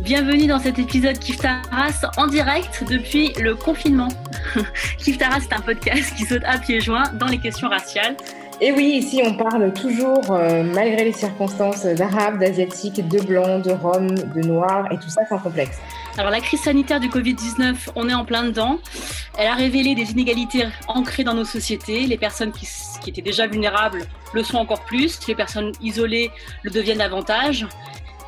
Bienvenue dans cet épisode Kif Taras en direct depuis le confinement. Kif Taras est un podcast qui saute à pieds joints dans les questions raciales. Et oui, ici on parle toujours, euh, malgré les circonstances, d'arabes, d'asiatiques, de blancs, de roms, de noirs, et tout ça sans complexe. Alors la crise sanitaire du Covid-19, on est en plein dedans. Elle a révélé des inégalités ancrées dans nos sociétés. Les personnes qui, qui étaient déjà vulnérables le sont encore plus. Les personnes isolées le deviennent davantage.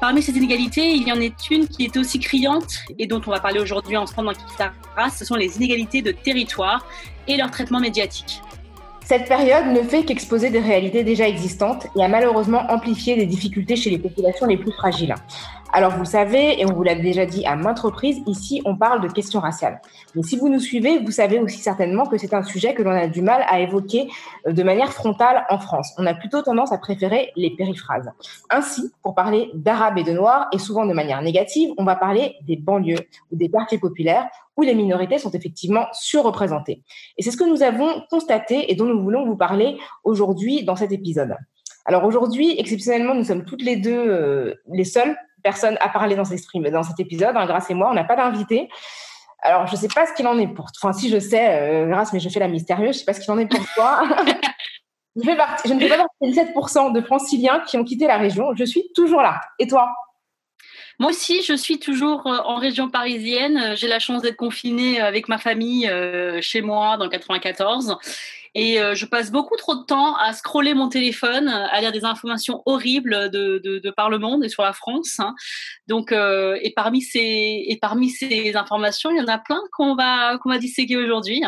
Parmi ces inégalités, il y en est une qui est aussi criante et dont on va parler aujourd'hui ensemble dans Kiftaras, ce sont les inégalités de territoire et leur traitement médiatique. Cette période ne fait qu'exposer des réalités déjà existantes et a malheureusement amplifié des difficultés chez les populations les plus fragiles. Alors vous le savez, et on vous l'a déjà dit à maintes reprises, ici on parle de questions raciales. Mais si vous nous suivez, vous savez aussi certainement que c'est un sujet que l'on a du mal à évoquer euh, de manière frontale en France. On a plutôt tendance à préférer les périphrases. Ainsi, pour parler d'arabes et de noirs, et souvent de manière négative, on va parler des banlieues ou des quartiers populaires où les minorités sont effectivement surreprésentées. Et c'est ce que nous avons constaté et dont nous voulons vous parler aujourd'hui dans cet épisode. Alors aujourd'hui, exceptionnellement, nous sommes toutes les deux euh, les seules personne à parler dans, dans cet épisode. Hein, Grâce et moi, on n'a pas d'invité. Alors, je ne sais pas ce qu'il en est pour Enfin, si je sais, euh, Grâce, mais je fais la mystérieuse. Je ne sais pas ce qu'il en est pour toi. je, je ne fais pas partie des 7% de franciliens qui ont quitté la région. Je suis toujours là. Et toi? Moi aussi, je suis toujours euh, en région parisienne. J'ai la chance d'être confinée avec ma famille euh, chez moi dans le 94. Et euh, je passe beaucoup trop de temps à scroller mon téléphone, à lire des informations horribles de, de, de par le monde et sur la France. Hein. Donc, euh, et parmi ces et parmi ces informations, il y en a plein qu'on va qu'on va disséquer aujourd'hui.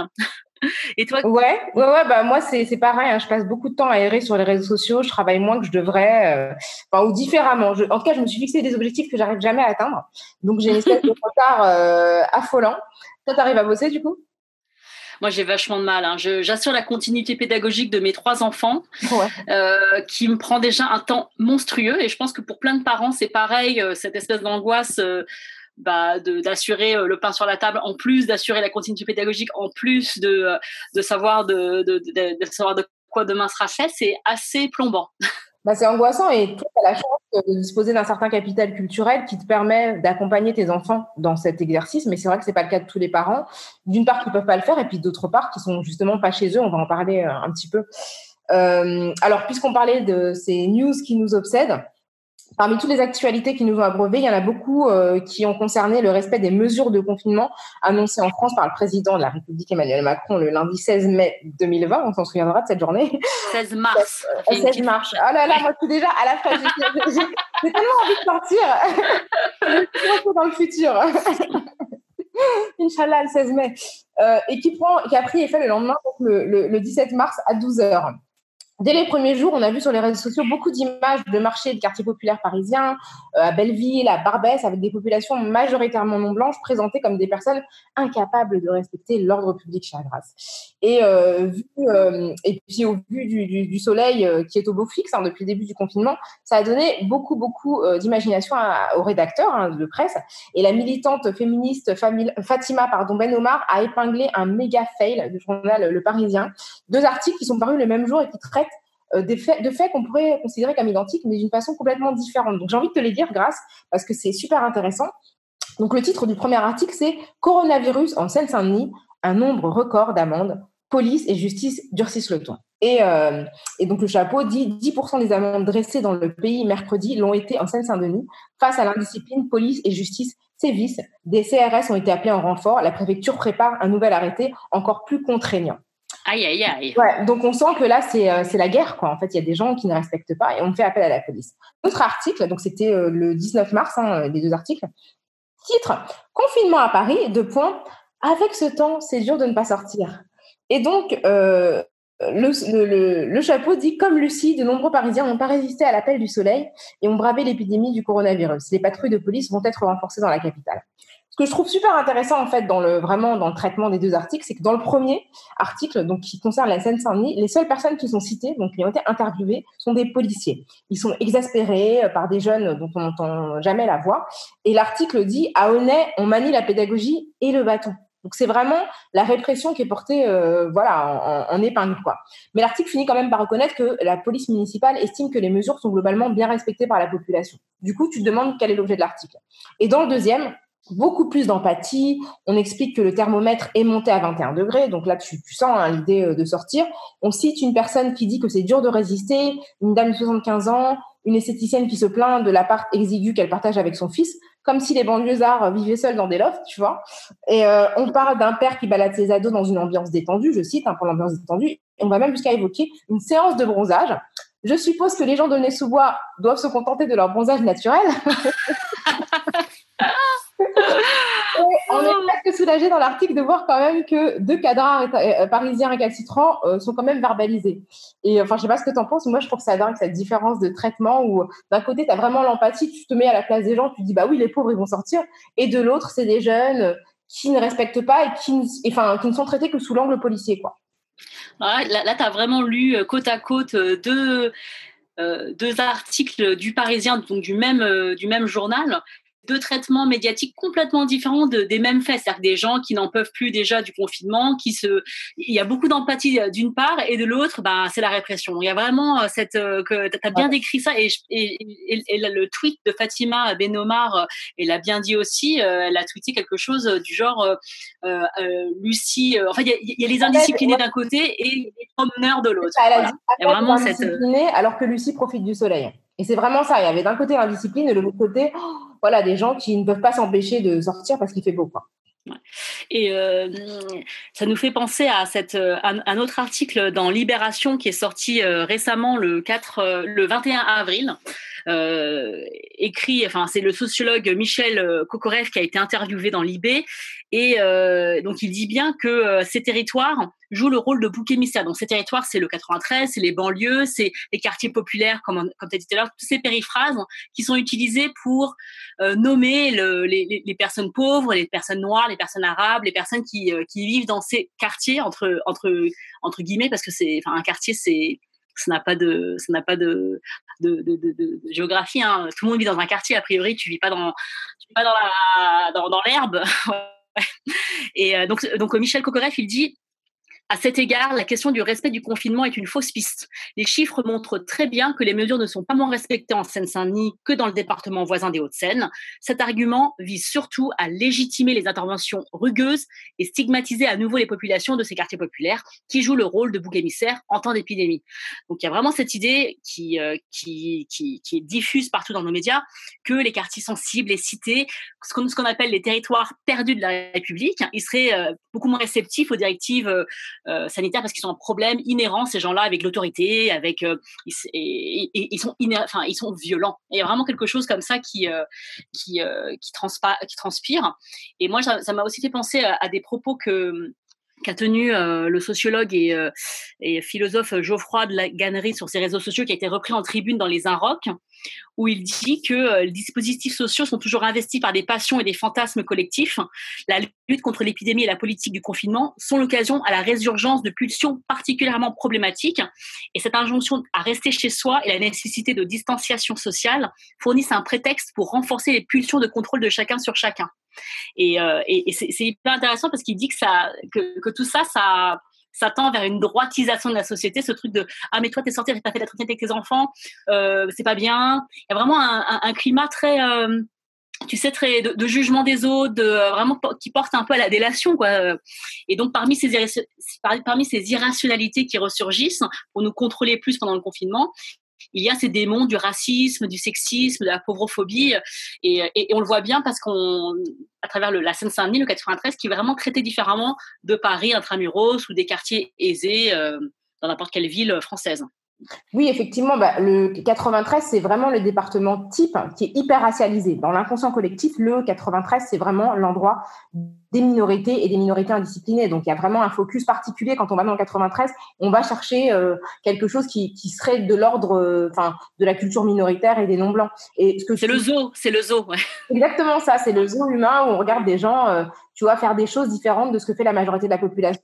Et toi? Ouais, ouais, ouais. Bah moi c'est c'est pareil. Hein. Je passe beaucoup de temps à errer sur les réseaux sociaux. Je travaille moins que je devrais, euh, enfin ou différemment. Je, en tout cas, je me suis fixé des objectifs que j'arrive jamais à atteindre. Donc j'ai une espèce de retard euh, affolant. Toi, t'arrives à bosser du coup? Moi, j'ai vachement de mal. Hein. J'assure la continuité pédagogique de mes trois enfants, euh, qui me prend déjà un temps monstrueux. Et je pense que pour plein de parents, c'est pareil, euh, cette espèce d'angoisse. Euh, bah, d'assurer le pain sur la table, en plus d'assurer la continuité pédagogique, en plus de, de, savoir de, de, de savoir de quoi demain sera fait, c'est assez plombant. Bah, c'est angoissant et tu as la chance de disposer d'un certain capital culturel qui te permet d'accompagner tes enfants dans cet exercice, mais c'est vrai que c'est pas le cas de tous les parents. D'une part, qui peuvent pas le faire, et puis d'autre part, qui sont justement pas chez eux. On va en parler euh, un petit peu. Euh, alors, puisqu'on parlait de ces news qui nous obsèdent, Parmi toutes les actualités qui nous ont abreuvées, il y en a beaucoup euh, qui ont concerné le respect des mesures de confinement annoncées en France par le président de la République Emmanuel Macron le lundi 16 mai 2020. On s'en souviendra de cette journée. 16 mars. 16 mars. Oh là là, moi tout déjà à la fin. J'ai tellement envie de partir. Je dans le futur. Inch'Allah, le 16 mai. Euh, et qui, prend, qui a pris effet le lendemain, donc le, le, le 17 mars à 12 heures. Dès les premiers jours, on a vu sur les réseaux sociaux beaucoup d'images de marchés de quartiers populaires parisiens, euh, à Belleville, à Barbès, avec des populations majoritairement non blanches présentées comme des personnes incapables de respecter l'ordre public chez Grasse. Et, euh, euh, et puis au vu du, soleil qui est au beau fixe hein, depuis le début du confinement, ça a donné beaucoup, beaucoup d'imagination aux rédacteurs hein, de presse. Et la militante féministe Fatima pardon, Ben Omar a épinglé un méga fail du journal Le Parisien. Deux articles qui sont parus le même jour et qui traitent des faits, de faits qu'on pourrait considérer comme identiques, mais d'une façon complètement différente. Donc j'ai envie de te les dire grâce, parce que c'est super intéressant. Donc le titre du premier article, c'est Coronavirus en Seine-Saint-Denis, un nombre record d'amendes, police et justice durcissent le ton. Et, euh, et, donc le chapeau dit 10% des amendes dressées dans le pays mercredi l'ont été en Seine-Saint-Denis. Face à l'indiscipline, police et justice sévissent. Des CRS ont été appelés en renfort. La préfecture prépare un nouvel arrêté encore plus contraignant. Aïe, aïe, aïe. Ouais, donc on sent que là, euh, c'est la guerre. Quoi. En fait, il y a des gens qui ne respectent pas et on fait appel à la police. Autre article, donc c'était euh, le 19 mars, hein, les deux articles. Titre Confinement à Paris, deux points. Avec ce temps, c'est dur de ne pas sortir. Et donc, euh, le, le, chapeau dit Comme Lucie, de nombreux Parisiens n'ont pas résisté à l'appel du soleil et ont bravé l'épidémie du coronavirus. Les patrouilles de police vont être renforcées dans la capitale. Ce que je trouve super intéressant en fait dans le vraiment dans le traitement des deux articles, c'est que dans le premier article, donc qui concerne la Seine-Saint-Denis, les seules personnes qui sont citées, donc qui ont été interviewées, sont des policiers. Ils sont exaspérés euh, par des jeunes dont on n'entend jamais la voix. Et l'article dit à Honnay, on manie la pédagogie et le bâton. Donc c'est vraiment la répression qui est portée, euh, voilà, en, en, épingle quoi. Mais l'article finit quand même par reconnaître que la police municipale estime que les mesures sont globalement bien respectées par la population. Du coup, tu te demandes quel est l'objet de l'article. Et dans le deuxième, beaucoup plus d'empathie. On explique que le thermomètre est monté à 21 degrés, donc là tu, sens hein, l'idée euh, de sortir. On cite une personne qui dit que c'est dur de résister, une dame de 75 ans, une esthéticienne qui se plaint de l'appart exigu qu'elle partage avec son fils, comme si les banlieusards vivaient seuls dans des lofts, tu vois. Et euh, on parle d'un père qui balade ses ados dans une ambiance détendue, je cite, hein, pour l'ambiance détendue. on va même jusqu'à évoquer une séance de bronzage. Je suppose que les gens de Nez-sous-Bois doivent se contenter de leur bronzage naturel. on est oh. presque soulagé dans l'article de voir quand même que deux cadres euh, parisiens récalcitrants euh, sont quand même verbalisés. Et enfin, je sais pas ce que tu en penses, moi je trouve ça dingue cette différence de traitement où d'un côté tu as vraiment l'empathie, tu te mets à la place des gens, tu te dis bah oui, les pauvres ils vont sortir, et de l'autre, c'est des jeunes qui ne respectent pas et qui, enfin, qui ne sont traités que sous l'angle policier. Quoi. là, là tu as vraiment lu euh, côte à côte deux. deux articles du Parisien, donc du même, du même journal, deux traitements médiatiques complètement différents de, des mêmes faits. C'est-à-dire des gens qui n'en peuvent plus déjà du confinement, qui se, il y a beaucoup d'empathie euh, d'une part et de l'autre, bah, c'est la répression. Il y a vraiment euh, cette, euh, que tu as bien décrit ça et, et, et, le tweet de Fatima Benomar, elle a bien dit aussi, elle a tweeté quelque chose du genre, euh, Lucie, enfin, il y, y, a les indisciplinés d'un côté et les promeneurs de l'autre. Voilà. Il y a vraiment cette. Alors que Lucie profite du soleil. Et c'est vraiment ça. Il y avait d'un côté l'indiscipline et de l'autre côté, voilà, des gens qui ne peuvent pas s'empêcher de sortir parce qu'il fait beau. Et euh, ça nous fait penser à cette, euh, un, autre article dans Libération qui est sorti euh, récemment le 4, le 21 avril, écrit, enfin c'est le sociologue Michel Kokorev qui a été interviewé dans l'IB et euh, donc il dit bien que ces territoires jouent le rôle de bouc émissaire. Donc ces territoires, c'est le 93, c'est les banlieues, c'est les quartiers populaires, comme, comme tu as dit tout à l'heure, toutes ces périphrases qui sont utilisées pour nommer le, les, personnes pauvres, les personnes noires, les personnes arabes, les personnes qui, qui vivent dans ces quartiers entre entre entre guillemets parce que c'est un quartier c'est ça n'a pas de ça n'a pas de géographie hein. tout le monde vit dans un quartier a priori tu vis pas dans tu vis pas dans, dans l'herbe et euh, donc donc Michel Kokoreff il dit à cet égard, la question du respect du confinement est une fausse piste. Les chiffres montrent très bien que les mesures ne sont pas moins respectées en Seine-Saint-Denis que dans le département voisin des Hauts-de-Seine. Cet argument vise surtout à légitimer les interventions rugueuses et stigmatiser à nouveau les populations de ces quartiers populaires qui jouent le rôle de bouc émissaire en temps d'épidémie. Donc il y a vraiment cette idée qui, euh, qui, qui, qui, est diffuse partout dans nos médias que les quartiers sensibles, les cités, ce qu'on, ce qu'on appelle les territoires perdus de la République, ils seraient euh, beaucoup moins réceptifs aux directives euh, euh, parce qu'ils ont un problème inhérent ces gens-là avec l'autorité, avec euh, ils, sont enfin ils sont violents. il y a vraiment quelque chose comme ça qui euh, qui, qui transpire. Et moi ça m'a aussi fait penser à, des propos que qu'a tenu le sociologue et, et, philosophe Geoffroy de la Gannerie sur ses réseaux sociaux, qui a été repris en tribune dans les Inrocks, où il dit que euh, les dispositifs sociaux sont toujours investis par des passions et des fantasmes collectifs. La lutte contre l'épidémie et la politique du confinement sont l'occasion à la résurgence de pulsions particulièrement problématiques. Et cette injonction à rester chez soi et la nécessité de distanciation sociale fournissent un prétexte pour renforcer les pulsions de contrôle de chacun sur chacun. Et, euh, c'est hyper intéressant parce qu'il dit que, tout ça, ça tend vers une droitisation de la société, ce truc de ah mais toi t'es sorti, t'as fait la traité avec tes enfants, euh, c'est pas bien. Il y a vraiment un, climat très euh, tu sais, très de, jugement des autres, vraiment qui porte un peu à la délation, quoi. Et donc, parmi ces, parmi ces irrationalités qui ressurgissent pour nous contrôler plus pendant le confinement, il y a ces démons du racisme, du sexisme, de la pauvrophobie, et, on le voit bien parce qu'on, à travers le, la Seine-Saint-Denis, le 93, qui est vraiment traité différemment de Paris, intramuros ou des quartiers aisés euh, dans n'importe quelle ville française. Oui, effectivement, bah, le 93, c'est vraiment le département type qui est hyper racialisé. Dans l'inconscient collectif, le 93, c'est vraiment l'endroit des minorités et des minorités indisciplinées. Donc, il y a vraiment un focus particulier quand on va dans le 93. On va chercher euh, quelque chose qui, serait de l'ordre, euh, enfin, de la culture minoritaire et des non blancs. Et ce que c'est le zoo, c'est le zoo. Exactement ça, c'est le zoo humain où on regarde des gens, euh, tu vois, faire des choses différentes de ce que fait la majorité de la population.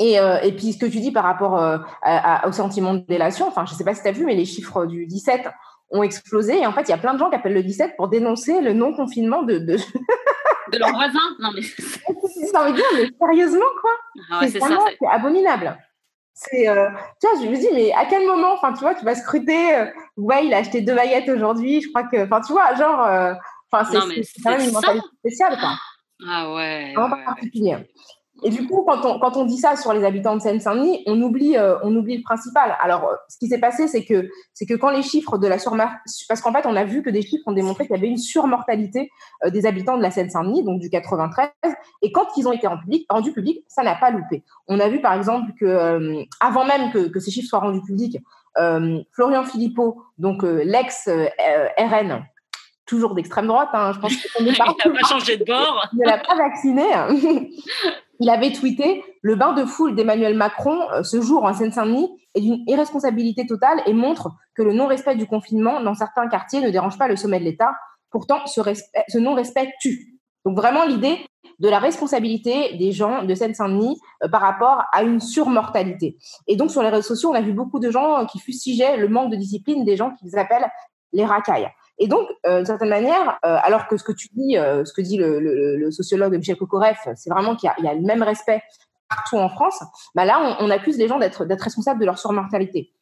Et, euh, et, puis ce que tu dis par rapport euh, au sentiment de délation, enfin je sais pas si tu as vu, mais les chiffres du 17 ont explosé. Et en fait, il y a plein de gens qui appellent le 17 pour dénoncer le non-confinement de... De, de leurs voisins Non mais... ça veut dire, mais sérieusement quoi ah C'est abominable. C'est, euh, tu vois, je me dis, mais à quel moment, enfin, tu vois, tu vas scruter, ouais, il a acheté deux baguettes aujourd'hui, je crois que, enfin, tu vois, genre, enfin, c'est quand même une mentalité spéciale, quoi. Ah ouais. Vraiment ouais, particulier. Et du coup, quand on, quand on dit ça sur les habitants de Seine-Saint-Denis, on oublie, euh, on oublie le principal. Alors, euh, ce qui s'est passé, c'est que, c'est que quand les chiffres de la surmortalité, parce qu'en fait, on a vu que des chiffres ont démontré qu'il y avait une surmortalité euh, des habitants de la Seine-Saint-Denis, donc du 93, et quand ils ont été rendus publics, ça n'a pas loupé. On a vu, par exemple, que avant même que, que, ces chiffres soient rendus publics, Florian Philippot, donc l'ex-RN, toujours d'extrême droite, hein, je pense qu'il n'a pas changé de bord. Il ne l'a pas vacciné. Il avait tweeté Le bain de foule d'Emmanuel Macron euh, ce jour en Seine-Saint-Denis est d'une irresponsabilité totale et montre que le non-respect du confinement dans certains quartiers ne dérange pas le sommet de l'État. Pourtant, ce, non-respect tue. Donc vraiment l'idée de la responsabilité des gens de Seine-Saint-Denis euh, par rapport à une surmortalité. Et donc sur les réseaux sociaux, on a vu beaucoup de gens qui fustigeaient le manque de discipline des gens qu'ils appellent les racailles. Et donc, euh, d'une certaine manière, euh, alors que ce que tu dis, euh, ce que dit le, sociologue Michel Kokoreff, c'est vraiment qu'il y, a le même respect partout en France, bah là, on, accuse les gens d'être responsables de leur surmortalité.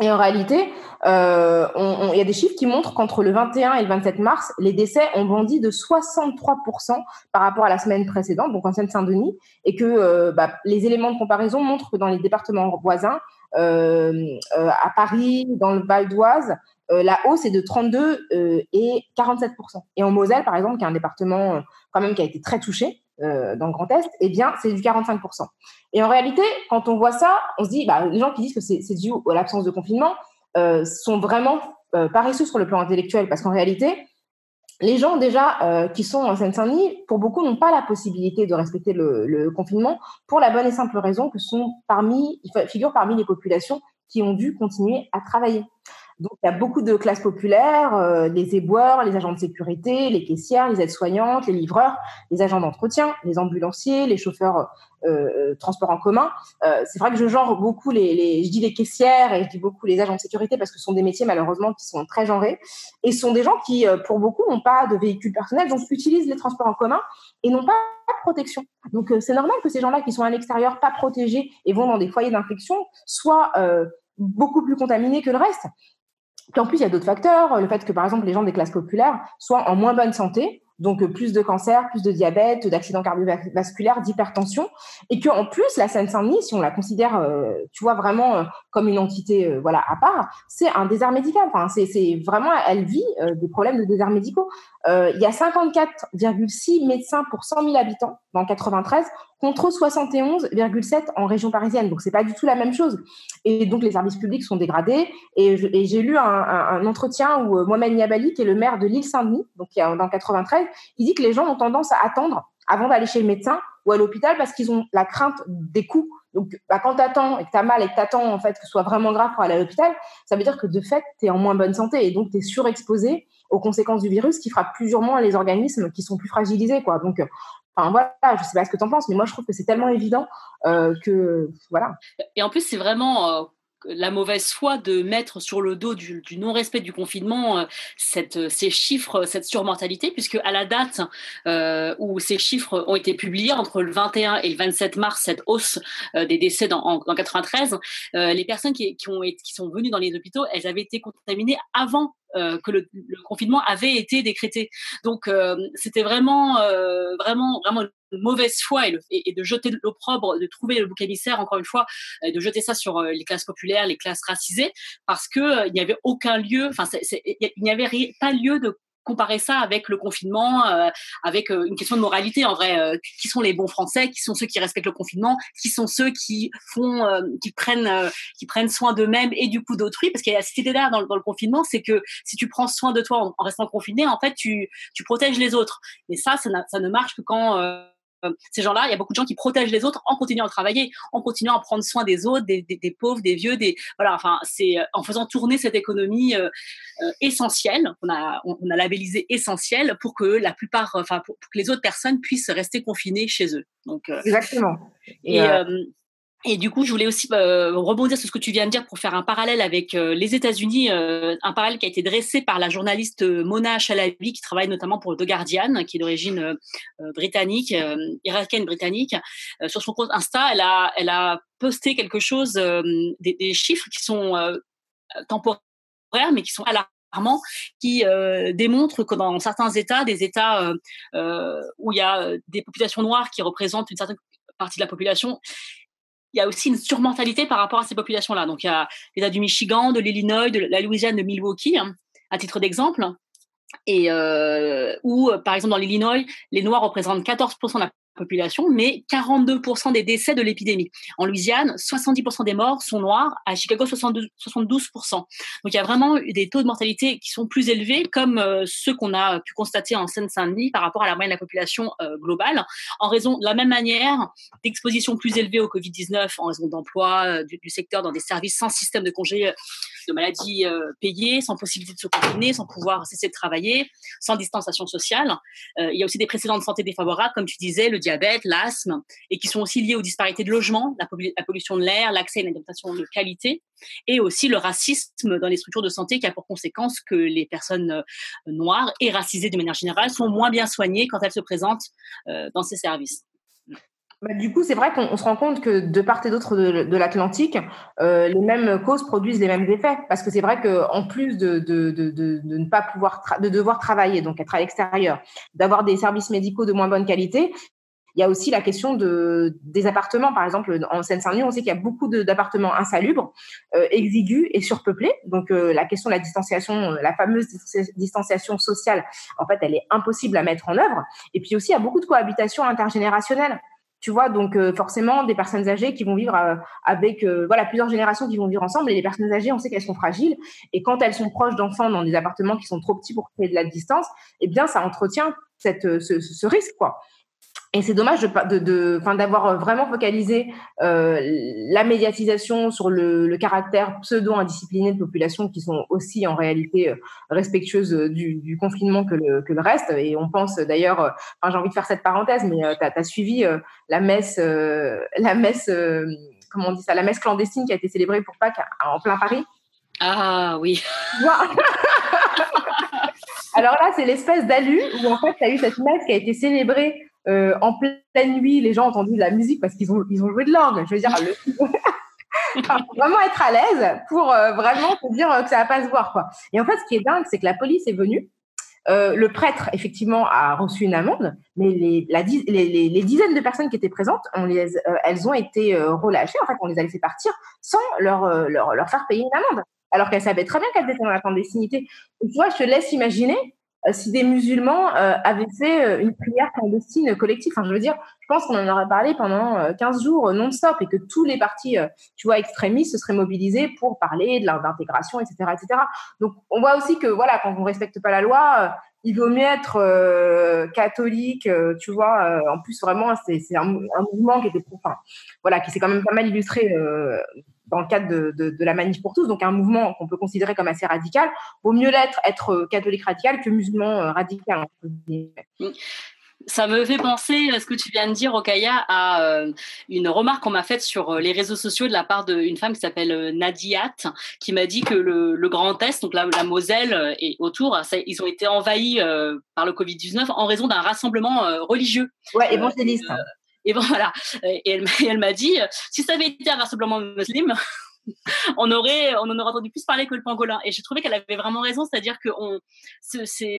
Et en réalité, il y a des chiffres qui montrent qu'entre le 21 et le 27 mars, les décès ont bondi de 63% par rapport à la semaine précédente, donc en Seine-Saint-Denis, et que bah, les éléments de comparaison montrent que dans les départements voisins, à Paris, dans le Val d'Oise, euh, la hausse est de 32 euh, et 47% Et en Moselle, par exemple, qui est un département euh, quand même qui a été très touché dans le Grand Est, eh bien, c'est du 45% Et en réalité, quand on voit ça, on se dit, bah, les gens qui disent que c'est dû à l'absence de confinement sont vraiment paresseux sur le plan intellectuel, parce qu'en réalité, les gens déjà qui sont en Seine-Saint-Denis, pour beaucoup, n'ont pas la possibilité de respecter le, le, confinement pour la bonne et simple raison que sont parmi, figurent parmi les populations qui ont dû continuer à travailler. Donc, il y a beaucoup de classes populaires, euh, les éboueurs, les agents de sécurité, les caissières, les aides-soignantes, les livreurs, les agents d'entretien, les ambulanciers, les chauffeurs euh, euh transport en commun. Euh, c'est vrai que je genre beaucoup les, je dis les caissières et je dis beaucoup les agents de sécurité parce que ce sont des métiers malheureusement qui sont très genrés et ce sont des gens qui, pour beaucoup, n'ont pas de véhicule personnel, donc utilisent les transports en commun et n'ont pas de protection. Donc, c'est normal que ces gens-là qui sont à l'extérieur, pas protégés et vont dans des foyers d'infection, soient beaucoup plus contaminés que le reste. Puis en plus, il y a d'autres facteurs. Le fait que, par exemple, les gens des classes populaires soient en moins bonne santé, donc euh, plus de cancer, plus de diabète, d'accidents cardiovasculaires, d'hypertension, et que en plus la Seine-Saint-Denis, si on la considère, euh, tu vois vraiment euh, comme une entité, voilà, à part, c'est un désert médical. C'est vraiment, elle vit des problèmes de désert médicaux. Il y a 54,6 médecins pour 100 000 habitants dans 93 contre 71,7 en région parisienne. Donc, c'est pas du tout la même chose. Et donc, les services publics sont dégradés. Et, j'ai lu un, entretien où Mohamed Niabali, qui est le maire de l'île Saint-Denis, donc dans 93, il dit que les gens ont tendance à attendre avant d'aller chez le médecin ou à l'hôpital parce qu'ils ont la crainte des coûts. Donc, bah, quand tu attends et que tu as mal et que tu attends en fait, que ce soit vraiment grave pour aller à l'hôpital, ça veut dire que de fait, tu es en moins bonne santé et donc tu es surexposé aux conséquences du virus qui frappe plusieurs moins les organismes qui sont plus fragilisés. Quoi. Donc, Enfin voilà, je sais pas ce que tu en penses, mais moi je trouve que c'est tellement évident euh, que voilà. Et en plus, c'est vraiment euh, la mauvaise foi de mettre sur le dos du, non-respect du confinement euh, cette, ces chiffres, cette surmortalité, puisque à la date euh, où ces chiffres ont été publiés, entre le 21 et le 27 mars, cette hausse euh, des décès dans, en, 93, les personnes qui, qui, ont, qui sont venues dans les hôpitaux, elles avaient été contaminées avant que le, confinement avait été décrété. Donc c'était vraiment, vraiment, vraiment mauvaise foi et, de jeter l'opprobre, de trouver le bouc émissaire, encore une fois, de jeter ça sur euh, les classes populaires, les classes racisées, parce que euh, il n'y avait aucun lieu, enfin, il n'y avait pas lieu de comparer ça avec le confinement, euh, avec une question de moralité en vrai. qui sont les bons Français Qui sont ceux qui respectent le confinement Qui sont ceux qui font, qui prennent, qui prennent soin d'eux-mêmes et du coup d'autrui Parce qu'il y a cette idée-là dans, le confinement, c'est que si tu prends soin de toi en, restant confiné, en fait, tu, tu protèges les autres. Et ça, ça, ça ne marche que quand euh, ces gens-là, il y a beaucoup de gens qui protègent les autres en continuant à travailler, en continuant à prendre soin des autres, des, pauvres, des vieux, des voilà. Enfin, c'est euh, en faisant tourner cette économie euh, essentielle, on a on, a labellisé essentielle pour que la plupart, enfin pour, que les autres personnes puissent rester confinées chez eux. Donc exactement. Et, et du coup, je voulais aussi euh, rebondir sur ce que tu viens de dire pour faire un parallèle avec euh, les États-Unis, euh, un parallèle qui a été dressé par la journaliste Mona Chalabi, qui travaille notamment pour The Guardian, qui est d'origine britannique, irakienne britannique. sur son compte Insta, elle a, posté quelque chose, des, des, chiffres qui sont temporaires, mais qui sont alarmants, qui démontrent que dans certains États, des États où il y a des populations noires qui représentent une certaine partie de la population, il y a aussi une surmortalité par rapport à ces populations-là. Donc, il y a l'État du Michigan, de l'Illinois, de la Louisiane, de Milwaukee, hein, à titre d'exemple. Et euh, où, par exemple, dans l'Illinois, les Noirs représentent 14% de la population, mais 42% des décès de l'épidémie. En Louisiane, 70% des morts sont noirs, à Chicago, 72%. 72%. Donc il y a vraiment des taux de mortalité qui sont plus élevés, comme euh, ceux qu'on a pu constater en Seine-Saint-Denis par rapport à la moyenne de la population euh, globale, en raison de la même manière d'exposition plus élevée au Covid-19, en raison d'emploi euh, du, secteur dans des services sans système de congé de maladie payée, sans possibilité de se confiner, sans pouvoir cesser de travailler, sans distanciation sociale. il y a aussi des précédents de santé défavorables, comme tu disais, le diabète, l'asthme, et qui sont aussi liés aux disparités de logement, la, pollution de l'air, l'accès à une alimentation de qualité, et aussi le racisme dans les structures de santé qui a pour conséquence que les personnes euh, noires et racisées de manière générale sont moins bien soignées quand elles se présentent euh, dans ces services. Bah, du coup, c'est vrai qu'on se rend compte que de part et d'autre de, l'Atlantique, euh, les mêmes causes produisent les mêmes effets. Parce que c'est vrai qu'en plus de, de, ne pas pouvoir de devoir travailler, donc être à l'extérieur, d'avoir des services médicaux de moins bonne qualité, il y a aussi la question de, des appartements. Par exemple, en Seine-Saint-Denis, on sait qu'il y a beaucoup d'appartements insalubres, euh, exigus et surpeuplés. Donc, euh, la question de la distanciation, euh, la fameuse distanciation sociale, en fait, elle est impossible à mettre en œuvre. Et puis aussi, il y a beaucoup de cohabitation intergénérationnelle. Tu vois, donc forcément, des personnes âgées qui vont vivre avec voilà plusieurs générations qui vont vivre ensemble. Et les personnes âgées, on sait qu'elles sont fragiles. Et quand elles sont proches d'enfants dans des appartements qui sont trop petits pour créer de la distance, eh bien, ça entretient ce, ce risque, quoi. Et c'est dommage de, de, d'avoir vraiment focalisé euh, la médiatisation sur le, le caractère pseudo-indiscipliné de populations qui sont aussi en réalité euh, respectueuses du, du confinement que le, que le, reste. Et on pense d'ailleurs, euh, enfin, j'ai envie de faire cette parenthèse, mais tu as, suivi la messe, la messe, comment on dit ça, la messe clandestine qui a été célébrée pour Pâques en plein Paris. Ah oui. Alors là, c'est l'espèce d'alu où en fait, tu as eu cette messe qui a été célébrée euh, en pleine nuit, les gens ont entendu de la musique parce qu'ils ont, ils ont joué de l'orgue. Je veux dire, vraiment être à l'aise pour euh, vraiment se dire que ça va pas se voir. Quoi. Et en fait, ce qui est dingue, c'est que la police est venue. Euh, le prêtre, effectivement, a reçu une amende, mais les, la, les, les, dizaines de personnes qui étaient présentes, on les, elles ont été relâchées. En fait, on les a laissées partir sans leur, leur, leur faire payer une amende, alors qu'elles savaient très bien qu'elles étaient dans la clandestinité. tu vois, je te laisse imaginer si des musulmans avaient fait une prière clandestine collective. Enfin, je veux dire, je pense qu'on en aurait parlé pendant 15 jours non-stop et que tous les partis, tu vois, extrémistes se seraient mobilisés pour parler de l'intégration, etc., etc. Donc, on voit aussi que, voilà, quand on ne respecte pas la loi, il vaut mieux être euh, catholique, euh, tu vois. Euh, en plus, vraiment, c'est un, mouvement qui était, enfin, voilà, qui s'est quand même pas mal illustré dans le cadre de, la manif pour tous, donc un mouvement qu'on peut considérer comme assez radical. Vaut mieux l'être, être catholique radical que musulman radical ça me fait penser, à ce que tu viens de dire, Okaya, à euh, une remarque qu'on m'a faite sur euh, les réseaux sociaux de la part d'une femme qui s'appelle euh, Nadiat, qui m'a dit que le, Grand Est, donc la, la Moselle et autour, ils ont été envahis par le Covid-19 en raison d'un rassemblement religieux. Ouais, évangéliste. et bon, voilà. Et elle, m'a dit, si ça avait été un rassemblement musulman, on aurait, on en aurait entendu plus parler que le pangolin. Et j'ai trouvé qu'elle avait vraiment raison, c'est-à-dire que on, c'est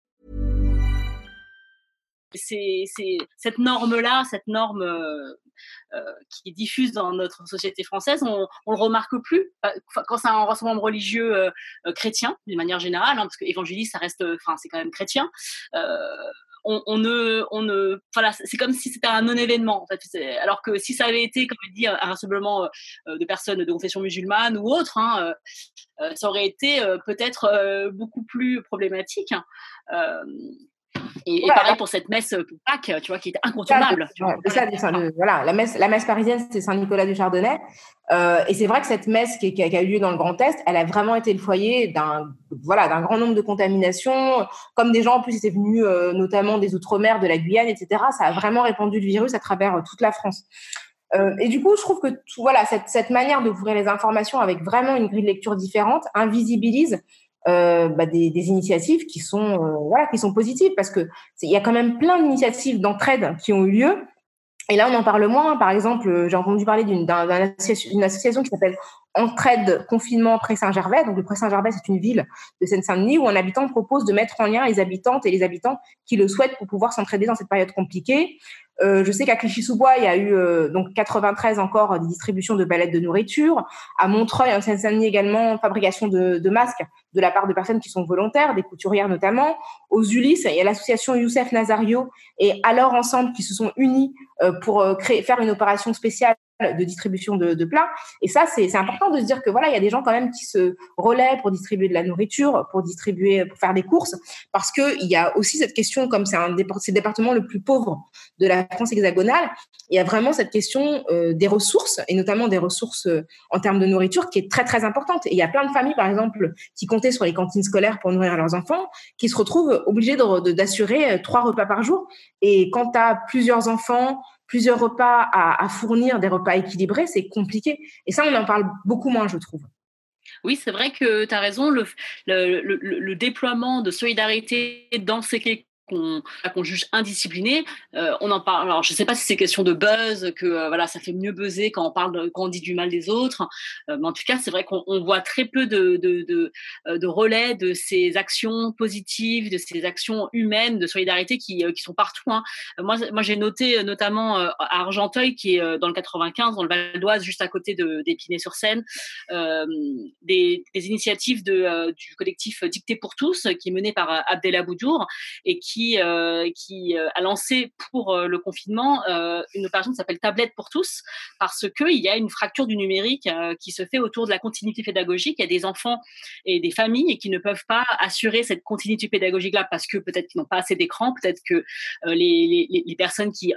c'est cette norme-là, cette norme euh, euh, qui diffuse dans notre société française, on, on le remarque plus quand c'est un rassemblement religieux euh, chrétien, d'une manière générale, hein, parce que évangéliste, ça reste, enfin, c'est quand même chrétien. On, ne, on ne, c'est comme si c'était un non-événement. Alors que si ça avait été, comme je un rassemblement de personnes de confession musulmane ou autre, hein, ça aurait été peut-être beaucoup plus problématique. Et, pareil pour cette messe pour Pâques, tu vois, qui était incontournable. Ça, voilà, la messe, la messe parisienne, c'était Saint-Nicolas du Chardonnay. Euh, et c'est vrai que cette messe qui, qui, a eu lieu dans le Grand Est, elle a vraiment été le foyer d'un voilà, d'un grand nombre de contaminations. Comme des gens, en plus, étaient venus euh, notamment des Outre-mer, de la Guyane, etc. Ça a vraiment répandu le virus à travers euh, toute la France. Euh, et du coup, je trouve que tout, voilà, cette, cette manière d'ouvrir les informations avec vraiment une grille de lecture différente invisibilise euh, bah, des, initiatives qui sont euh, voilà qui sont positives parce que il y a quand même plein d'initiatives d'entraide qui ont eu lieu. Et là on en parle moins. Par exemple euh, j'ai entendu parler d'une association, association qui s'appelle Entraide Confinement Pré Saint-Gervais. Donc le Pré Saint-Gervais c'est une ville de Seine-Saint-Denis où un habitant propose de mettre en lien les habitantes et les habitants qui le souhaitent pour pouvoir s'entraider dans cette période compliquée euh, je sais qu'à Clichy-sous-Bois, il y a eu euh, donc 93 encore des distributions de palettes de nourriture. À Montreuil, en Seine-Saint-Denis également, fabrication de, masques de la part de personnes qui sont volontaires, des couturières notamment. Aux Ulysses, il y a l'association Youssef Nazario et Alors Ensemble qui se sont unis euh, pour créer, faire une opération spéciale de distribution de, plats. Et ça, c'est important de se dire que voilà, il y a des gens quand même qui se relaient pour distribuer de la nourriture, pour distribuer, pour faire des courses, parce que il y a aussi cette question, comme c'est un le département le plus pauvre de la France hexagonale, il y a vraiment cette question euh, des ressources et notamment des ressources euh, en termes de nourriture qui est très très importante. Et il y a plein de familles, par exemple, qui comptaient sur les cantines scolaires pour nourrir leurs enfants, qui se retrouvent obligées d'assurer trois repas par jour. Et quand tu as plusieurs enfants, plusieurs repas à, fournir, des repas équilibrés, c'est compliqué. Et ça, on en parle beaucoup moins, je trouve. Oui, c'est vrai que tu as raison. Le, le, le, déploiement de solidarité dans ces qu'on juge indiscipliné. Euh, on en parle. Alors, je ne sais pas si c'est question de buzz, que euh, voilà, ça fait mieux buzzer quand on parle, quand on dit du mal des autres. Euh, mais en tout cas, c'est vrai qu'on voit très peu de, relais de ces actions positives, de ces actions humaines, de solidarité qui, sont partout. Hein. Moi, j'ai noté notamment à Argenteuil, qui est dans le 95, dans le Val d'Oise, juste à côté d'Épinay-sur-Seine, des, initiatives du collectif Dicté pour tous, qui est mené par Abdelaboudour et qui qui, euh, euh, a lancé pour euh, le confinement une opération qui s'appelle Tablette pour tous, parce qu'il y a une fracture du numérique qui se fait autour de la continuité pédagogique. Il y a des enfants et des familles qui ne peuvent pas assurer cette continuité pédagogique-là parce que peut-être qu'ils n'ont pas assez d'écran, peut-être que les, personnes qui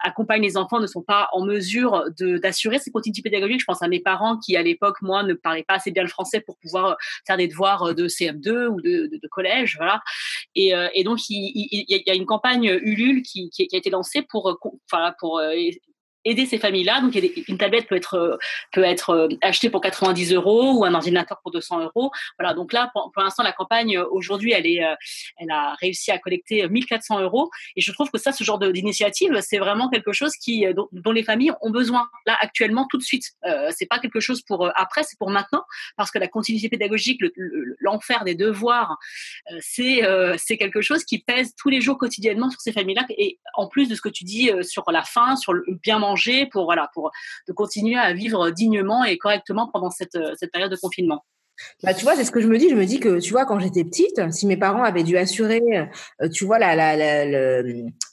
accompagnent les enfants ne sont pas en mesure d'assurer cette continuité pédagogique. Je pense à mes parents qui, à l'époque, moi, ne parlaient pas assez bien le français pour pouvoir faire des devoirs de CM2 ou de, collège, voilà. Et donc, ils, il, y a une campagne Ulule qui, a été lancée pour, euh, euh, aider ces familles-là. Donc, une tablette peut être, peut être achetée pour 90 euros ou un ordinateur pour 200 euros. Voilà. Donc là, pour, l'instant, la campagne aujourd'hui, elle elle a réussi à collecter 1400 euros. Et je trouve que ça, ce genre d'initiative, c'est vraiment quelque chose qui, dont, les familles ont besoin là actuellement tout de suite. Euh, c'est pas quelque chose pour après, c'est pour maintenant, parce que la continuité pédagogique, l'enfer des devoirs, c'est c'est quelque chose qui pèse tous les jours quotidiennement sur ces familles-là. Et en plus de ce que tu dis sur la faim, sur le bien manger pour voilà pour de continuer à vivre dignement et correctement pendant cette, cette période de confinement. Bah, tu vois, c'est ce que je me dis. Je me dis que, tu vois, quand j'étais petite, si mes parents avaient dû assurer, euh, tu vois, la, la, la,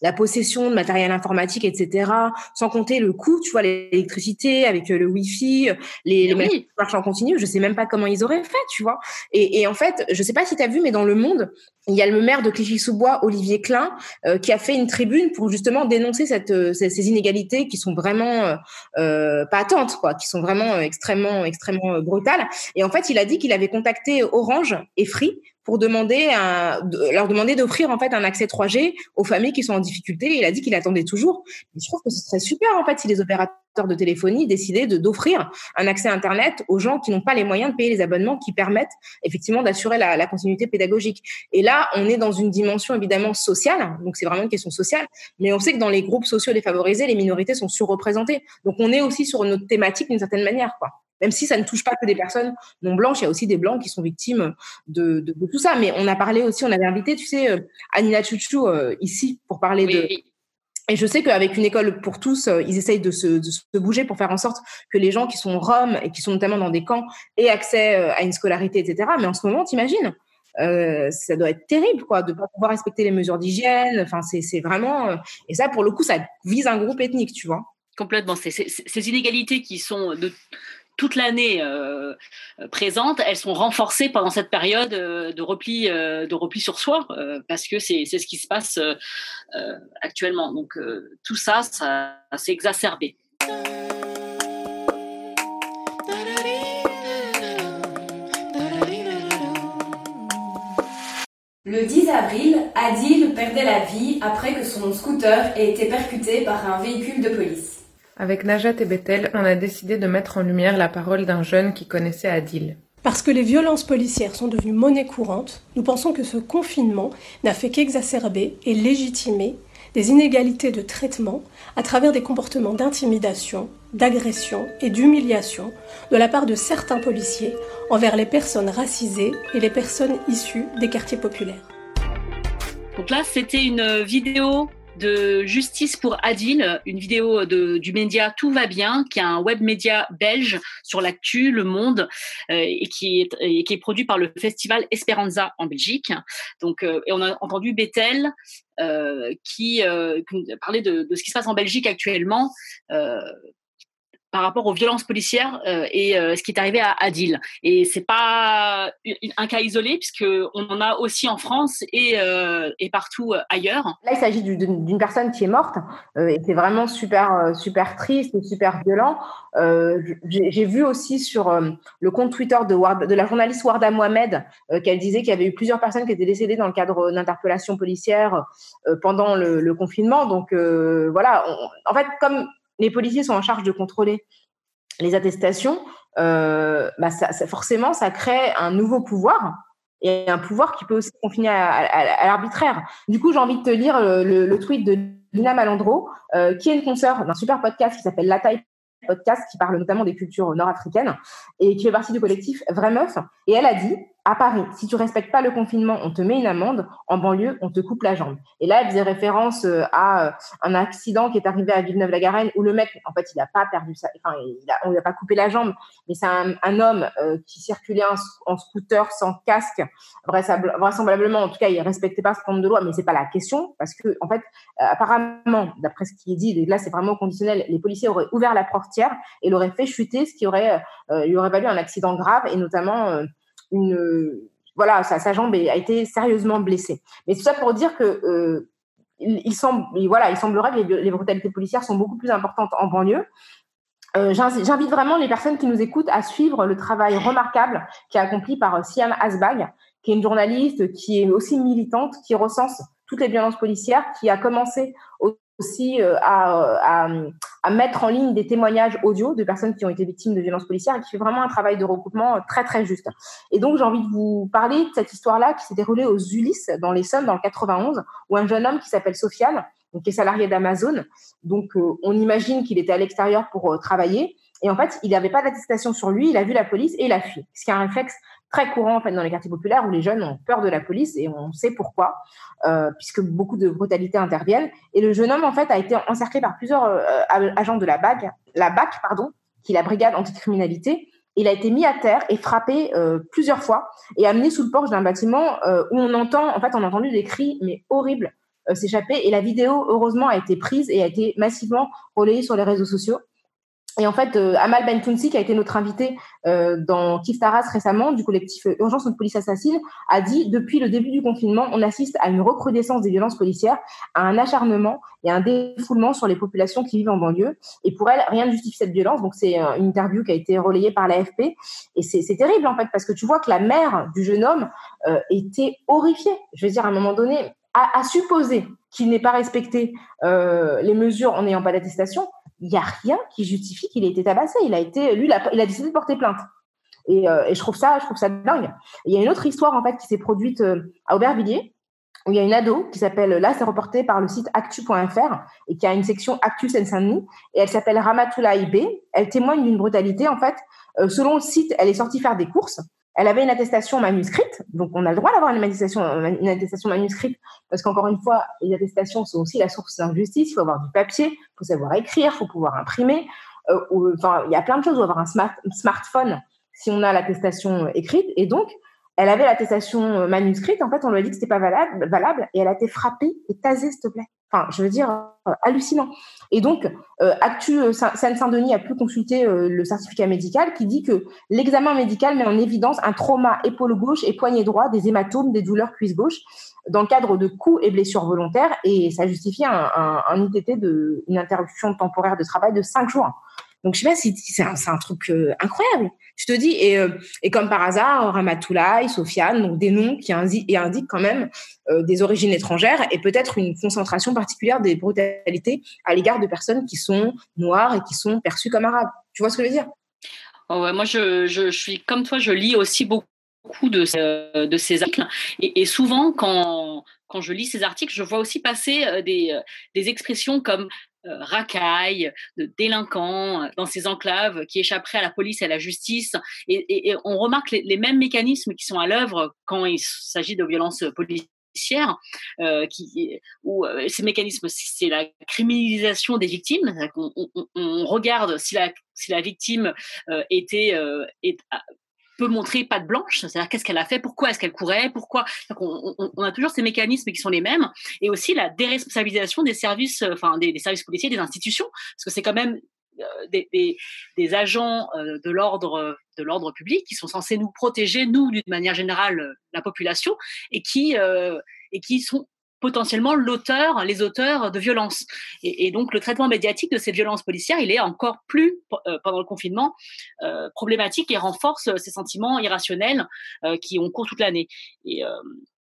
la, possession de matériel informatique, etc., sans compter le coût, tu vois, l'électricité avec euh, le Wi-Fi, les, les marches en continu, je sais même pas comment ils auraient fait, tu vois. Et, et en fait, je sais pas si tu as vu, mais dans le monde, il y a le maire de Clichy-sous-Bois, Olivier Klein, euh, qui a fait une tribune pour justement dénoncer cette, euh, ces, inégalités qui sont vraiment euh, euh patentes, quoi, qui sont vraiment extrêmement, extrêmement brutales. Et en fait, il a dit qu'il avait contacté Orange et Free pour demander leur demander d'offrir en fait un accès 3G aux familles qui sont en difficulté. il a dit qu'il attendait toujours. Et je trouve que ce serait super en fait si les opérateurs de téléphonie décidaient de d'offrir un accès Internet aux gens qui n'ont pas les moyens de payer les abonnements qui permettent effectivement d'assurer la, continuité pédagogique. Et là, on est dans une dimension évidemment sociale, donc c'est vraiment une question sociale, mais on sait que dans les groupes sociaux défavorisés, les minorités sont surreprésentées. Donc on est aussi sur notre thématique d'une certaine manière. Même si ça ne touche pas que des personnes non blanches, il y a aussi des blancs qui sont victimes de, de, tout ça. Mais on a parlé aussi, on avait invité, tu sais, euh, Anina Chouchou euh, ici pour parler de. Et je sais qu'avec une école pour tous, euh, ils essayent de se, de se, bouger pour faire en sorte que les gens qui sont roms et qui sont notamment dans des camps aient accès à une scolarité, etc. Mais en ce moment, t'imagines euh, ça doit être terrible, quoi, de pas pouvoir respecter les mesures d'hygiène. Enfin, c'est vraiment. Et ça, pour le coup, ça vise un groupe ethnique, tu vois. Complètement. ces inégalités qui sont de toute l'année euh, présentes, elles sont renforcées pendant cette période euh, de repli, euh, sur soi, euh, parce que c'est ce qui se passe actuellement. Donc tout ça, ça, s'est exacerbé. Le 10 avril, Adil perdait la vie après que son scooter ait été percuté par un véhicule de police. Avec Najat et Bethel, on a décidé de mettre en lumière la parole d'un jeune qui connaissait Adil. Parce que les violences policières sont devenues monnaie courante, nous pensons que ce confinement n'a fait qu'exacerber et légitimer des inégalités de traitement à travers des comportements d'intimidation, d'agression et d'humiliation de la part de certains policiers envers les personnes racisées et les personnes issues des quartiers populaires. Donc là, c'était une vidéo de Justice pour Adil, une vidéo de, du média Tout va bien, qui est un web média belge sur l'actu, le monde, euh, et, qui est, et qui est produit par le festival Esperanza en Belgique. Donc, euh, et on a entendu Bethel euh, qui, euh, parlait de, de, ce qui se passe en Belgique actuellement par rapport aux violences policières euh, et euh, ce qui est arrivé à Adil. Et c'est pas un cas isolé puisque on en a aussi en France et, euh, et partout ailleurs. Là, il s'agit d'une personne qui est morte et c'est vraiment super super triste super violent. J'ai vu aussi sur le compte Twitter de, la journaliste Warda Mohamed qu'elle disait qu'il y avait eu plusieurs personnes qui étaient décédées dans le cadre d'interpellations policières pendant le, confinement. Donc voilà, en fait, comme les policiers sont en charge de contrôler les attestations, euh, bah forcément, ça crée un nouveau pouvoir et un pouvoir qui peut aussi confiner à, l'arbitraire. Du coup, j'ai envie de te lire le, tweet de Lina Malandro, euh, qui est une consoeur d'un super podcast qui s'appelle La Taille podcast qui parle notamment des cultures nord-africaines et qui fait partie du collectif Vraie Meuf. Et elle a dit à Paris, si tu respectes pas le confinement, on te met une amende. En banlieue, on te coupe la jambe. Et là, elle faisait référence euh, à euh, un accident qui est arrivé à Villeneuve-la-Garenne où le mec, en fait, il a pas perdu sa, enfin, il a, on lui a pas coupé la jambe, mais c'est un, un, homme euh, qui circulait en, scooter sans casque. Vraisemblablement, en tout cas, il respectait pas ce nombre de loi, mais c'est pas la question parce que, en fait, apparemment, d'après ce qui est dit, et là, c'est vraiment conditionnel, les policiers auraient ouvert la portière et l'auraient fait chuter, ce qui aurait, lui aurait valu un accident grave et notamment voilà, sa, jambe a été sérieusement blessée. Mais tout ça pour dire que euh, il, semble, semblerait que les, brutalités policières sont beaucoup plus importantes en banlieue. Euh, J'invite vraiment les personnes qui nous écoutent à suivre le travail remarquable qui est accompli par Siam Asbag, qui est une journaliste qui est aussi militante, qui recense toutes les violences policières, qui a commencé au aussi à, à, mettre en ligne des témoignages audio de personnes qui ont été victimes de violences policières et qui fait vraiment un travail de recoupement très très juste. Et donc j'ai envie de vous parler de cette histoire-là qui s'est déroulée aux Ulysses dans les Sommes dans le 91 où un jeune homme qui s'appelle Sofiane, donc qui est salarié d'Amazon, donc on imagine qu'il était à l'extérieur pour travailler et en fait il n'avait pas d'attestation sur lui, il a vu la police et il a fui, ce qui est un réflexe très courant en fait dans les quartiers populaires où les jeunes ont peur de la police et on sait pourquoi, euh, puisque beaucoup de brutalités interviennent. Et le jeune homme en fait a été encerclé par plusieurs euh, agents de la BAC, la BAC pardon, qui est la brigade anticriminalité. Il a été mis à terre et frappé euh, plusieurs fois et amené sous le porche d'un bâtiment où on entend en fait on a entendu des cris mais horribles s'échapper et la vidéo heureusement a été prise et a été massivement relayée sur les réseaux sociaux. Et en fait, euh, Amal Bentounsi, qui a été notre invité euh, dans Kif Taras récemment, du collectif euh, Urgence contre police assassine, a dit depuis le début du confinement, on assiste à une recrudescence des violences policières, à un acharnement et un défoulement sur les populations qui vivent en banlieue. Et pour elle, rien ne justifie cette violence. Donc c'est une interview qui a été relayée par l'AFP. Et c'est terrible en fait, parce que tu vois que la mère du jeune homme était horrifiée. Je veux dire, à un moment donné, à, à supposer qu'il n'ait pas respecté les mesures en n'ayant pas d'attestation, il n'y a rien qui justifie qu'il ait été tabassé. Il a été, lui, il a, décidé de porter plainte. Euh, et, je trouve ça, je trouve ça dingue. Il y a une autre histoire en fait qui s'est produite euh, à Aubervilliers où il y a une ado qui s'appelle, là c'est reporté par le site actu.fr et qui a une section Actu Seine-Saint-Denis et elle s'appelle Ramatoula B. Elle témoigne d'une brutalité en fait. Euh, selon le site, elle est sortie faire des courses elle avait une attestation manuscrite, donc on a le droit d'avoir une attestation, manuscrite, parce qu'encore une fois, les attestations sont aussi la source d'injustice. Il faut avoir du papier, il faut savoir écrire, il faut pouvoir imprimer. Euh, enfin, il y a plein de choses. Il faut avoir un smartphone si on a l'attestation écrite. Et donc, elle avait l'attestation manuscrite. En fait, on lui a dit que c'était pas valable, valable, et elle a été frappée et tasée, s'il te plaît. Je veux dire, euh, hallucinant. Et donc, euh, Actu euh, Seine-Saint-Denis a pu consulter le certificat médical qui dit que l'examen médical met en évidence un trauma épaule gauche et poignet droit, des hématomes, des douleurs cuisse gauche, dans le cadre de coups et blessures volontaires, et ça justifie un, un, de une interruption temporaire de travail de cinq jours. Donc, je sais pas si c'est un, truc euh, incroyable. Je te dis, et, euh, et comme par hasard, Ramatoulaye, Sofiane, donc des noms qui indiquent, quand même euh, des origines étrangères et peut-être une concentration particulière des brutalités à l'égard de personnes qui sont noires et qui sont perçues comme arabes. Tu vois ce que je veux dire? Oh Moi, je, je, suis comme toi, je lis aussi beaucoup de, de ces articles. Et, et souvent, quand, quand je lis ces articles, je vois aussi passer des, des expressions comme racailles, de délinquants euh, dans ces enclaves qui échapperaient à la police et à la justice. Et, on remarque les, mêmes mécanismes qui sont à l'œuvre quand il s'agit de violences policières. Euh, où ces mécanismes, c'est la criminalisation des victimes. On, regarde si la, si la victime était, peut montrer pas de blanche, c'est-à-dire qu'est-ce qu'elle a fait, pourquoi est-ce qu'elle courait, pourquoi. On, a toujours ces mécanismes qui sont les mêmes, et aussi la déresponsabilisation des services, euh, enfin des, services policiers, des institutions, parce que c'est quand même euh, des, des, agents euh, de l'ordre de l'ordre public qui sont censés nous protéger nous d'une manière générale la population et qui et qui sont potentiellement l'auteur, les auteurs de violences. Et, donc le traitement médiatique de ces violences policières, il est encore plus, euh, pendant le confinement, euh, problématique et renforce ces sentiments irrationnels euh, qui ont cours toute l'année.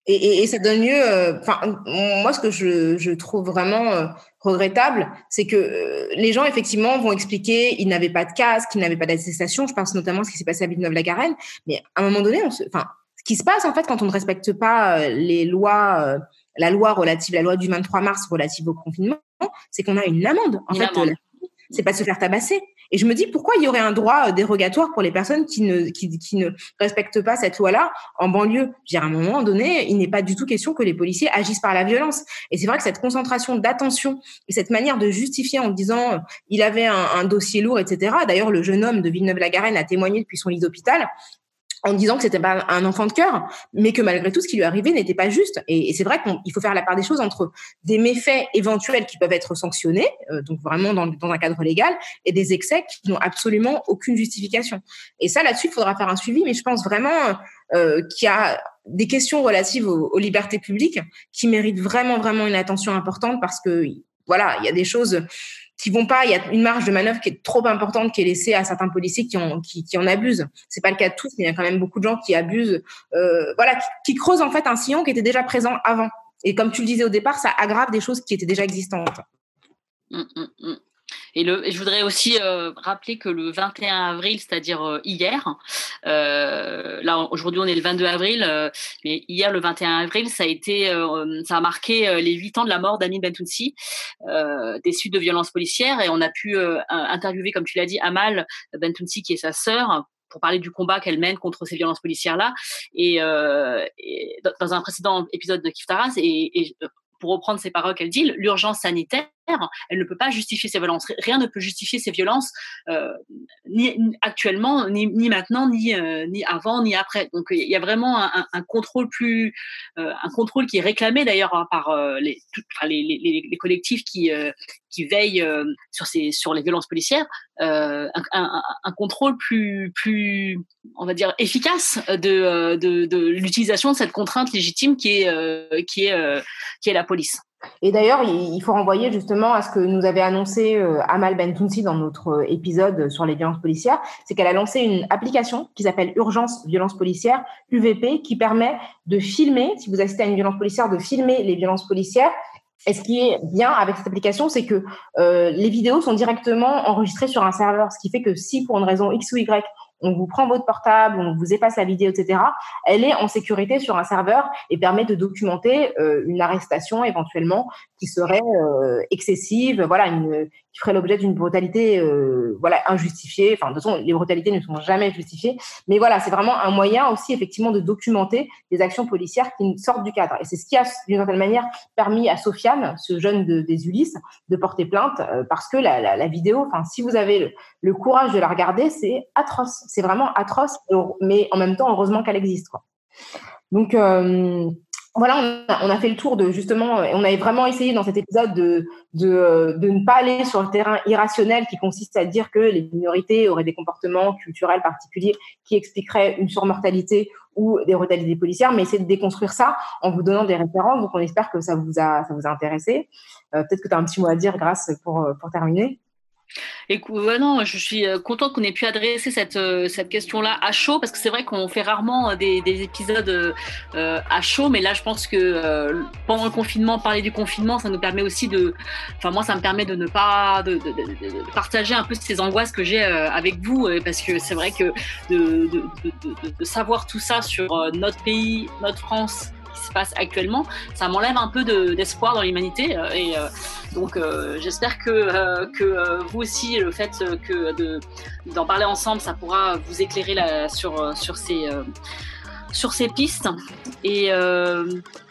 Et, ça donne mieux. Enfin, moi, ce que je, trouve vraiment regrettable, c'est que les gens, effectivement, vont expliquer ils n'avaient pas de casque, ils n'avaient pas d'attestation. Je pense notamment à ce qui s'est passé à Villeneuve-la-Garenne. Mais à un moment donné, ce qui se passe, en fait, quand on ne respecte pas les lois la loi relative, la loi du 23 mars relative au confinement, c'est qu'on a une amende. En fait, c'est pas se faire tabasser. Et je me dis pourquoi il y aurait un droit euh, dérogatoire pour les personnes qui ne qui, ne respectent pas cette loi-là en banlieue? Je à un moment donné, il n'est pas du tout question que les policiers agissent par la violence. Et c'est vrai que cette concentration d'attention et cette manière de justifier en disant euh, il avait un, un dossier lourd, etc. D'ailleurs, le jeune homme de Villeneuve-la-Garenne a témoigné depuis son lit d'hôpital en disant que c'était pas un enfant de cœur, mais que malgré tout, ce qui lui arrivait n'était pas juste. Et, c'est vrai qu'il faut faire la part des choses entre des méfaits éventuels qui peuvent être sanctionnés, euh, donc vraiment dans, dans, un cadre légal, et des excès qui n'ont absolument aucune justification. Et ça, là-dessus, il faudra faire un suivi, mais je pense vraiment euh, qu'il y a des questions relatives aux, aux, libertés publiques qui méritent vraiment, vraiment une attention importante parce que, voilà, il y a des choses qui vont pas. Il y a une marge de manœuvre qui est trop importante qui est laissée à certains policiers qui en abusent. C'est pas le cas de tous, mais il y a quand même beaucoup de gens qui abusent. Euh, voilà, qui, creusent en fait un sillon qui était déjà présent avant. Et comme tu le disais au départ, ça aggrave des choses qui étaient déjà existantes. Mm, mm, mm. Et, le, je voudrais aussi euh, rappeler que le 21 avril, c'est-à-dire euh, hier, euh, là aujourd'hui on est le 22 avril, mais hier le 21 avril, ça a été, ça a marqué les huit ans de la mort d'Amin Bentounsi, des suites de violences policières, et on a pu interviewer, comme tu l'as dit, Amal Bentounsi, qui est sa sœur, pour parler du combat qu'elle mène contre ces violences policières-là. Et, dans un précédent épisode de Kiftaras, et, et pour reprendre ses paroles qu'elle dit, l'urgence sanitaire, elle ne peut pas justifier ces violences. Rien ne peut justifier ces violences, euh, ni, actuellement, ni, maintenant, ni, euh, ni avant, ni après. Donc il y a vraiment un, contrôle plus, euh, un contrôle qui est réclamé d'ailleurs hein, par les, collectifs qui, qui veillent sur, ces, sur les violences policières, un, un, contrôle plus, plus, on va dire, efficace de, de, de l'utilisation de cette contrainte légitime qui est, qui est, qui est la police. Et d'ailleurs, il faut renvoyer justement à ce que nous avait annoncé euh, Amal Bentounsi dans notre euh, épisode sur les violences policières, c'est qu'elle a lancé une application qui s'appelle Urgence Violence Policière, UVP, qui permet de filmer, si vous assistez à une violence policière, de filmer les violences policières. Et ce qui est bien avec cette application, c'est que euh, les vidéos sont directement enregistrées sur un serveur, ce qui fait que si pour une raison X ou Y, on vous prend votre portable, on vous efface la vidéo, etc., elle est en sécurité sur un serveur et permet de documenter euh, une arrestation éventuellement qui serait euh, excessive, voilà, qui ferait l'objet d'une brutalité euh, voilà injustifiée. Enfin, de toute façon, les brutalités ne sont jamais justifiées, mais voilà, c'est vraiment un moyen aussi effectivement de documenter des actions policières qui sortent du cadre. Et c'est ce qui a d'une certaine manière permis à Sofiane, ce jeune de, des Ulysses, de porter plainte parce que la, vidéo, si vous avez le, courage de la regarder, c'est atroce c'est vraiment atroce, mais en même temps, heureusement qu'elle existe. Donc, euh, voilà, on a, fait le tour de justement, on avait vraiment essayé dans cet épisode de, de, de, ne pas aller sur le terrain irrationnel qui consiste à dire que les minorités auraient des comportements culturels particuliers qui expliqueraient une surmortalité ou des brutalités policières, mais essayer de déconstruire ça en vous donnant des références. Donc, on espère que ça vous a, ça vous a intéressé. Euh, peut-être que tu as un petit mot à dire, Grâce, pour, pour terminer. Écoute, non, je suis euh, contente qu'on ait pu adresser cette, euh, cette question-là à chaud, parce que c'est vrai qu'on fait rarement euh, des, des épisodes à chaud, mais là, je pense que pendant le confinement, parler du confinement, ça nous permet aussi de, enfin moi, ça me permet de ne pas, de, partager un peu ces angoisses que j'ai avec vous, parce que c'est vrai que de, savoir tout ça sur notre pays, notre France, qui se passe actuellement, ça m'enlève un peu d'espoir dans l'humanité. et donc euh, j'espère que, euh, que euh, vous aussi, le fait que d'en parler ensemble, ça pourra vous éclairer sur, sur ces sur ces pistes. Et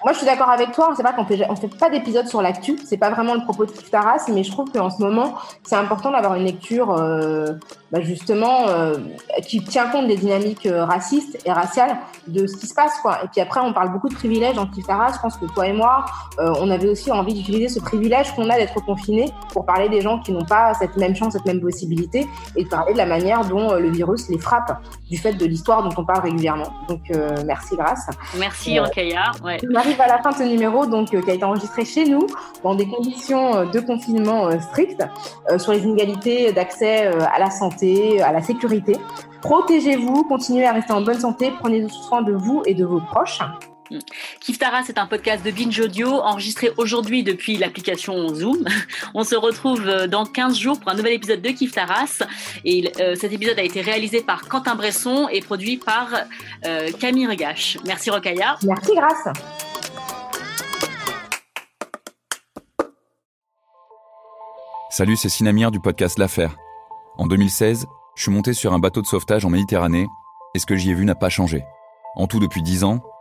moi, je suis d'accord avec toi. C'est pas qu'on fait, on fait pas d'épisode sur l'actu. C'est pas vraiment le propos de Kiftaras, mais je trouve qu'en ce moment, c'est important d'avoir une lecture, euh, bah justement, euh, qui tient compte des dynamiques euh, racistes et raciales de ce qui se passe. Et puis après, on parle beaucoup de privilèges en Kiftaras. Je pense que toi et moi, euh, on avait aussi envie d'utiliser ce privilège qu'on a d'être confinés pour parler des gens qui n'ont pas cette même chance, cette même possibilité, et de parler de la manière dont le virus les frappe du fait de l'histoire dont on parle régulièrement. Donc, merci, grâce. Merci, Ankaya. Ouais arrive à la fin de ce numéro, donc, euh, qui a été enregistré chez nous, dans des conditions euh, de confinement euh, strictes, sur les inégalités d'accès à la santé, à la sécurité. Protégez-vous, continuez à rester en bonne santé, prenez soin de vous et de vos proches. Kiftara, c'est un podcast de Binge Audio enregistré aujourd'hui depuis l'application Zoom. On se retrouve dans 15 jours pour un nouvel épisode de Kiftaras. Et cet épisode a été réalisé par Quentin Bresson et produit par Camille Regache. Merci Rokaya. Merci Grâce. Salut, c'est Sinamir du podcast L'Affaire. En 2016, je suis monté sur un bateau de sauvetage en Méditerranée et ce que j'y ai vu n'a pas changé. En tout, depuis 10 ans,